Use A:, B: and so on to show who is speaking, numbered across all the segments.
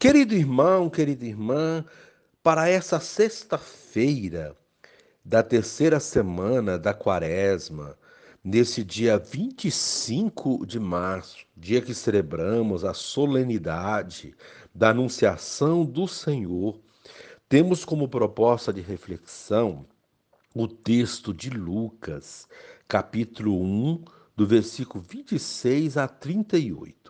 A: Querido irmão, querida irmã, para essa sexta-feira da terceira semana da quaresma, nesse dia 25 de março, dia que celebramos a solenidade da Anunciação do Senhor, temos como proposta de reflexão o texto de Lucas, capítulo 1, do versículo 26 a 38.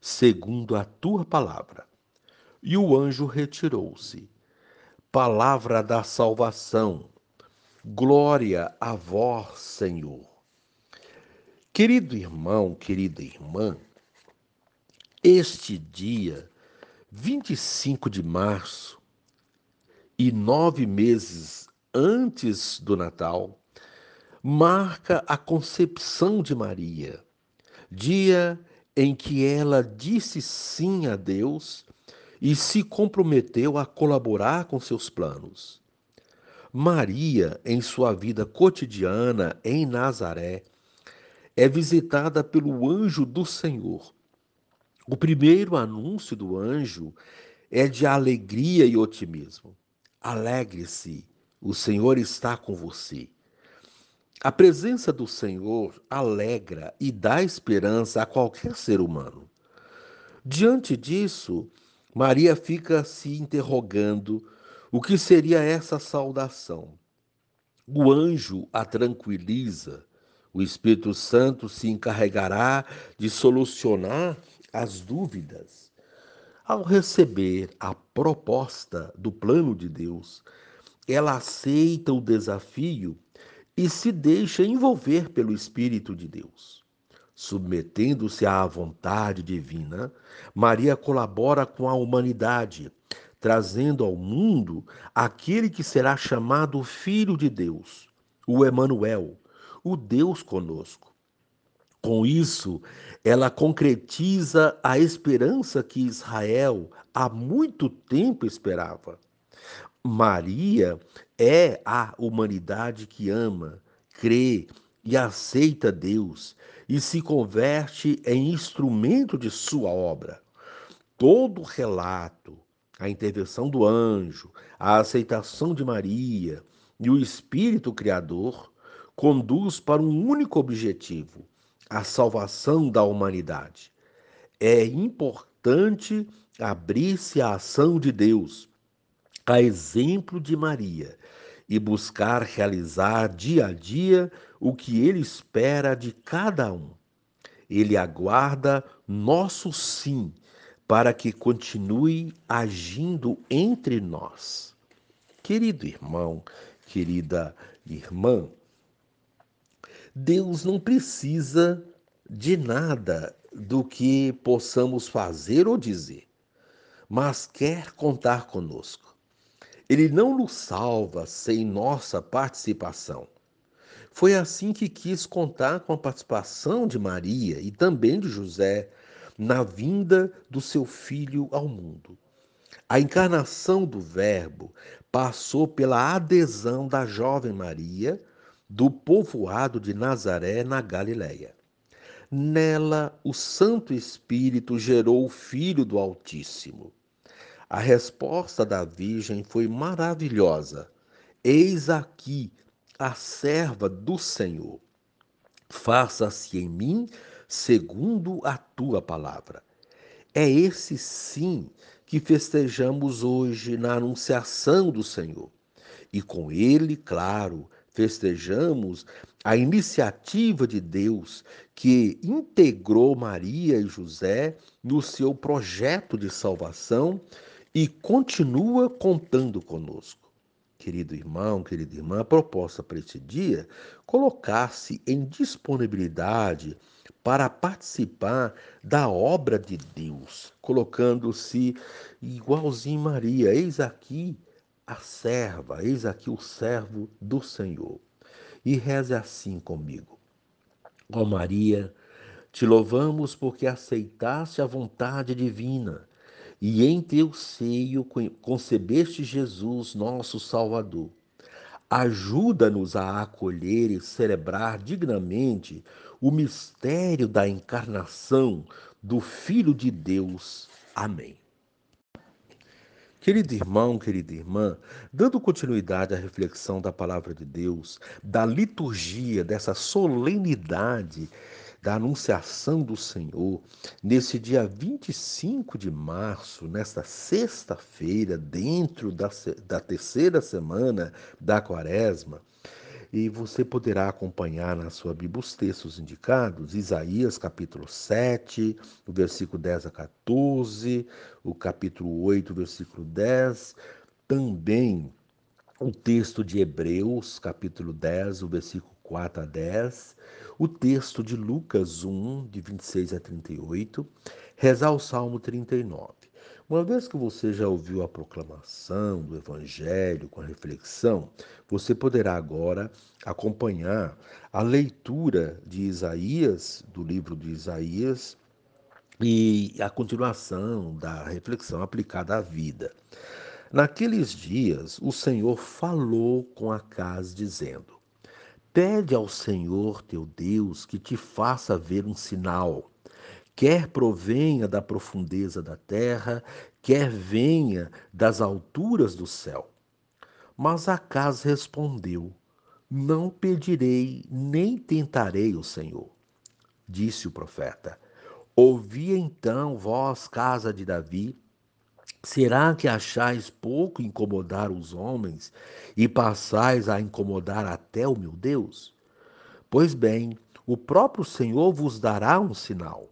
A: segundo a tua palavra. E o anjo retirou-se. Palavra da salvação. Glória a vós, Senhor. Querido irmão, querida irmã, este dia, 25 de março, e nove meses antes do Natal, marca a concepção de Maria, dia em que ela disse sim a Deus e se comprometeu a colaborar com seus planos. Maria, em sua vida cotidiana em Nazaré, é visitada pelo anjo do Senhor. O primeiro anúncio do anjo é de alegria e otimismo. Alegre-se, o Senhor está com você. A presença do Senhor alegra e dá esperança a qualquer ser humano. Diante disso, Maria fica se interrogando o que seria essa saudação. O anjo a tranquiliza, o Espírito Santo se encarregará de solucionar as dúvidas. Ao receber a proposta do plano de Deus, ela aceita o desafio e se deixa envolver pelo Espírito de Deus. Submetendo-se à vontade divina, Maria colabora com a humanidade, trazendo ao mundo aquele que será chamado Filho de Deus, o Emanuel, o Deus conosco. Com isso, ela concretiza a esperança que Israel há muito tempo esperava. Maria é a humanidade que ama, crê e aceita Deus e se converte em instrumento de sua obra. Todo relato, a intervenção do anjo, a aceitação de Maria e o Espírito Criador conduz para um único objetivo: a salvação da humanidade. É importante abrir-se à ação de Deus a exemplo de Maria, e buscar realizar dia a dia o que ele espera de cada um. Ele aguarda nosso sim para que continue agindo entre nós. Querido irmão, querida irmã, Deus não precisa de nada do que possamos fazer ou dizer, mas quer contar conosco. Ele não nos salva sem nossa participação. Foi assim que quis contar com a participação de Maria e também de José na vinda do seu filho ao mundo. A encarnação do Verbo passou pela adesão da jovem Maria do povoado de Nazaré, na Galiléia. Nela, o Santo Espírito gerou o Filho do Altíssimo. A resposta da Virgem foi maravilhosa. Eis aqui a serva do Senhor. Faça-se em mim segundo a tua palavra. É esse sim que festejamos hoje na anunciação do Senhor. E com ele, claro, festejamos a iniciativa de Deus que integrou Maria e José no seu projeto de salvação e continua contando conosco. Querido irmão, querida irmã, a proposta para este dia colocar-se em disponibilidade para participar da obra de Deus, colocando-se igualzinho Maria, eis aqui a serva, eis aqui o servo do Senhor. E reze assim comigo. Ó Maria, te louvamos porque aceitaste a vontade divina e em teu seio concebeste Jesus, nosso Salvador. Ajuda-nos a acolher e celebrar dignamente o mistério da encarnação do Filho de Deus. Amém. Querido irmão, querida irmã, dando continuidade à reflexão da palavra de Deus, da liturgia, dessa solenidade da anunciação do Senhor, nesse dia 25 de março, nesta sexta-feira, dentro da, da terceira semana da quaresma, e você poderá acompanhar na sua Bíblia os textos indicados, Isaías capítulo 7, o versículo 10 a 14, o capítulo 8, versículo 10, também o texto de Hebreus, capítulo 10, o versículo 4 a 10, o texto de Lucas 1, de 26 a 38, rezar o Salmo 39. Uma vez que você já ouviu a proclamação do Evangelho com a reflexão, você poderá agora acompanhar a leitura de Isaías, do livro de Isaías, e a continuação da reflexão aplicada à vida. Naqueles dias, o Senhor falou com Acaz, dizendo: Pede ao Senhor teu Deus que te faça ver um sinal quer provenha da profundeza da terra, quer venha das alturas do céu. Mas Acas respondeu: Não pedirei, nem tentarei o Senhor. Disse o profeta: Ouvi então, vós, casa de Davi, será que achais pouco incomodar os homens e passais a incomodar até o meu Deus? Pois bem, o próprio Senhor vos dará um sinal.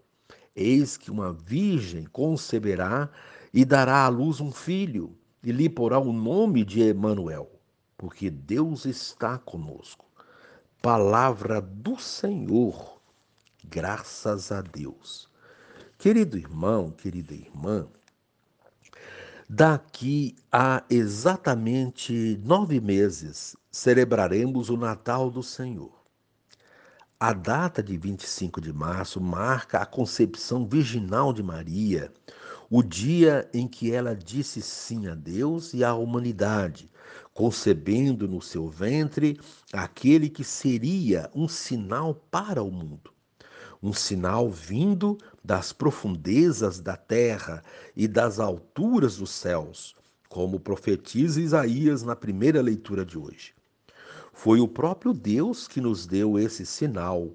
A: Eis que uma virgem conceberá e dará à luz um filho, e lhe porá o nome de Emanuel, porque Deus está conosco. Palavra do Senhor. Graças a Deus. Querido irmão, querida irmã, daqui a exatamente nove meses celebraremos o Natal do Senhor. A data de 25 de março marca a concepção virginal de Maria, o dia em que ela disse sim a Deus e à humanidade, concebendo no seu ventre aquele que seria um sinal para o mundo. Um sinal vindo das profundezas da terra e das alturas dos céus, como profetiza Isaías na primeira leitura de hoje. Foi o próprio Deus que nos deu esse sinal.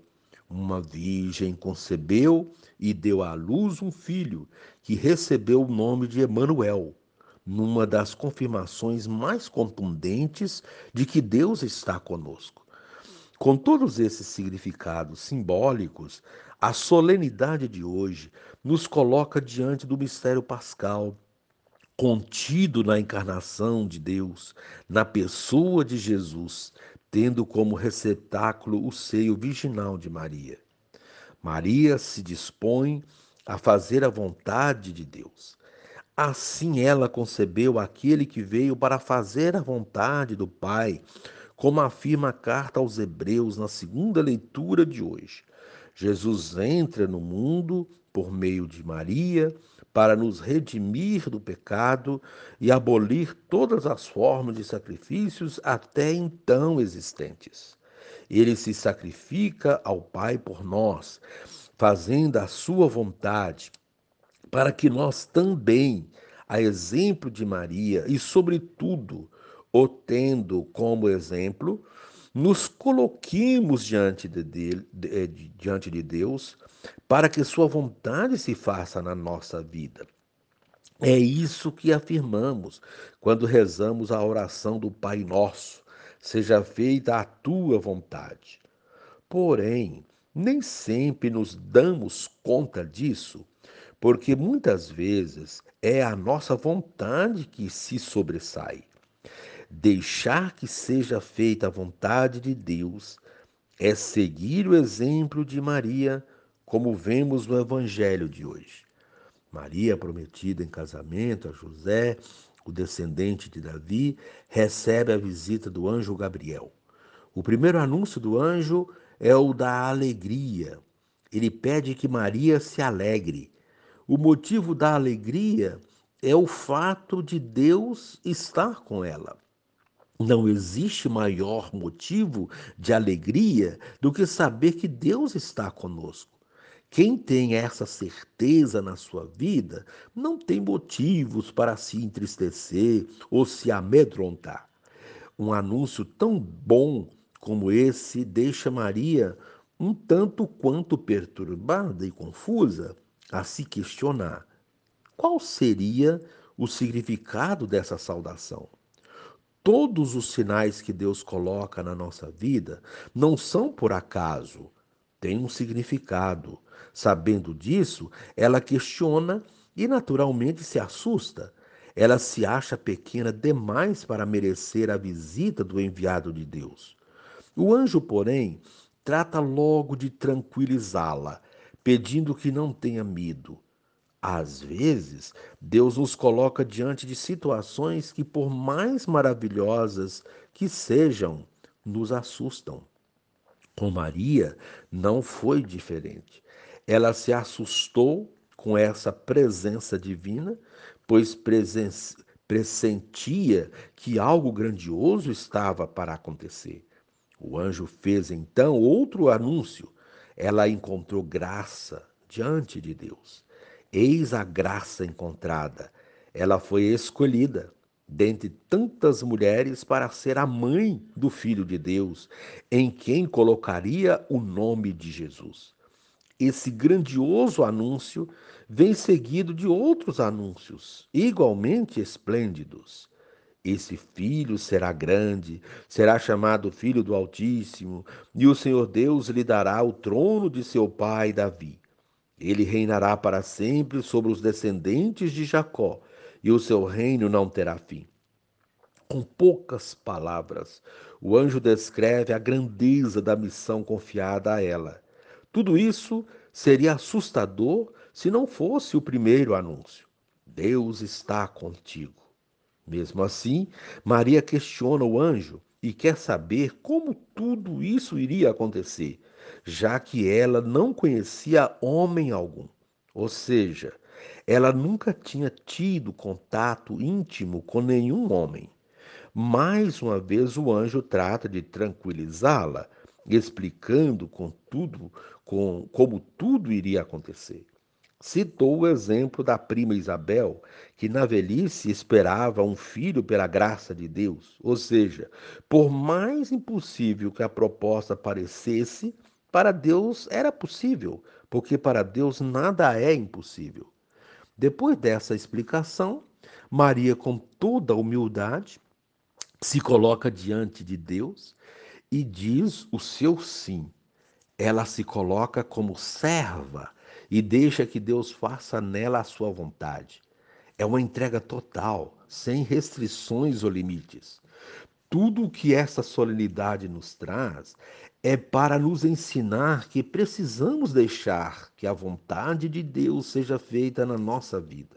A: Uma virgem concebeu e deu à luz um filho, que recebeu o nome de Emanuel, numa das confirmações mais contundentes de que Deus está conosco. Com todos esses significados simbólicos, A solenidade de hoje nos coloca diante do mistério pascal, contido na encarnação de Deus, na pessoa de Jesus, tendo como receptáculo o seio virginal de Maria. Maria se dispõe a fazer a vontade de Deus. Assim ela concebeu aquele que veio para fazer a vontade do Pai, como afirma a carta aos Hebreus na segunda leitura de hoje. Jesus entra no mundo por meio de Maria para nos redimir do pecado e abolir todas as formas de sacrifícios até então existentes. Ele se sacrifica ao Pai por nós, fazendo a sua vontade, para que nós também, a exemplo de Maria e, sobretudo, o tendo como exemplo, nos coloquemos diante de, de, de, diante de Deus para que Sua vontade se faça na nossa vida. É isso que afirmamos quando rezamos a oração do Pai Nosso: seja feita a tua vontade. Porém, nem sempre nos damos conta disso, porque muitas vezes é a nossa vontade que se sobressai. Deixar que seja feita a vontade de Deus é seguir o exemplo de Maria, como vemos no Evangelho de hoje. Maria, prometida em casamento a José, o descendente de Davi, recebe a visita do anjo Gabriel. O primeiro anúncio do anjo é o da alegria. Ele pede que Maria se alegre. O motivo da alegria é o fato de Deus estar com ela. Não existe maior motivo de alegria do que saber que Deus está conosco. Quem tem essa certeza na sua vida não tem motivos para se entristecer ou se amedrontar. Um anúncio tão bom como esse deixa Maria um tanto quanto perturbada e confusa a se questionar qual seria o significado dessa saudação. Todos os sinais que Deus coloca na nossa vida não são por acaso, têm um significado. Sabendo disso, ela questiona e naturalmente se assusta. Ela se acha pequena demais para merecer a visita do enviado de Deus. O anjo, porém, trata logo de tranquilizá-la, pedindo que não tenha medo. Às vezes, Deus nos coloca diante de situações que, por mais maravilhosas que sejam, nos assustam. Com Maria não foi diferente. Ela se assustou com essa presença divina, pois pressentia que algo grandioso estava para acontecer. O anjo fez então outro anúncio. Ela encontrou graça diante de Deus. Eis a graça encontrada. Ela foi escolhida dentre tantas mulheres para ser a mãe do Filho de Deus, em quem colocaria o nome de Jesus. Esse grandioso anúncio vem seguido de outros anúncios, igualmente esplêndidos. Esse filho será grande, será chamado Filho do Altíssimo, e o Senhor Deus lhe dará o trono de seu pai Davi ele reinará para sempre sobre os descendentes de Jacó, e o seu reino não terá fim. Com poucas palavras, o anjo descreve a grandeza da missão confiada a ela. Tudo isso seria assustador se não fosse o primeiro anúncio. Deus está contigo. Mesmo assim, Maria questiona o anjo e quer saber como tudo isso iria acontecer já que ela não conhecia homem algum. Ou seja, ela nunca tinha tido contato íntimo com nenhum homem. Mais uma vez o anjo trata de tranquilizá-la, explicando com tudo, com, como tudo iria acontecer. Citou o exemplo da prima Isabel, que na velhice esperava um filho pela graça de Deus. Ou seja, por mais impossível que a proposta parecesse, para Deus era possível, porque para Deus nada é impossível. Depois dessa explicação, Maria, com toda humildade, se coloca diante de Deus e diz o seu sim. ela se coloca como serva e deixa que Deus faça nela a sua vontade. É uma entrega total, sem restrições ou limites. Tudo o que essa solenidade nos traz é para nos ensinar que precisamos deixar que a vontade de Deus seja feita na nossa vida.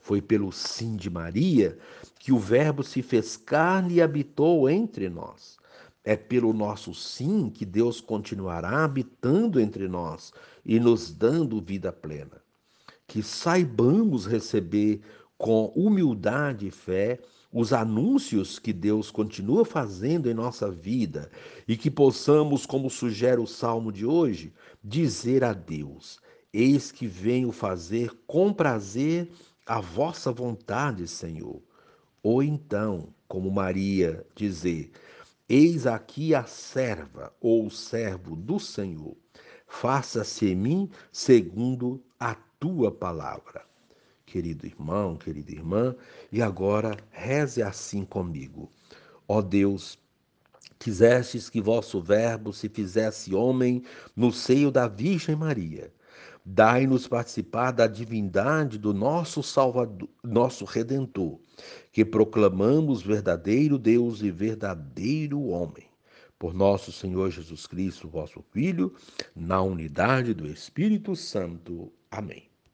A: Foi pelo sim de Maria que o Verbo se fez carne e habitou entre nós. É pelo nosso sim que Deus continuará habitando entre nós e nos dando vida plena. Que saibamos receber com humildade e fé os anúncios que Deus continua fazendo em nossa vida e que possamos, como sugere o salmo de hoje, dizer a Deus: Eis que venho fazer com prazer a vossa vontade, Senhor. Ou então, como Maria, dizer: Eis aqui a serva ou o servo do Senhor. Faça-se em mim segundo a tua palavra. Querido irmão, querida irmã, e agora reze assim comigo. Ó Deus, quisestes que vosso Verbo se fizesse homem no seio da Virgem Maria Dai-nos participar da divindade do nosso Salvador, nosso Redentor, que proclamamos verdadeiro Deus e verdadeiro homem. Por nosso Senhor Jesus Cristo, vosso Filho, na unidade do Espírito Santo. Amém.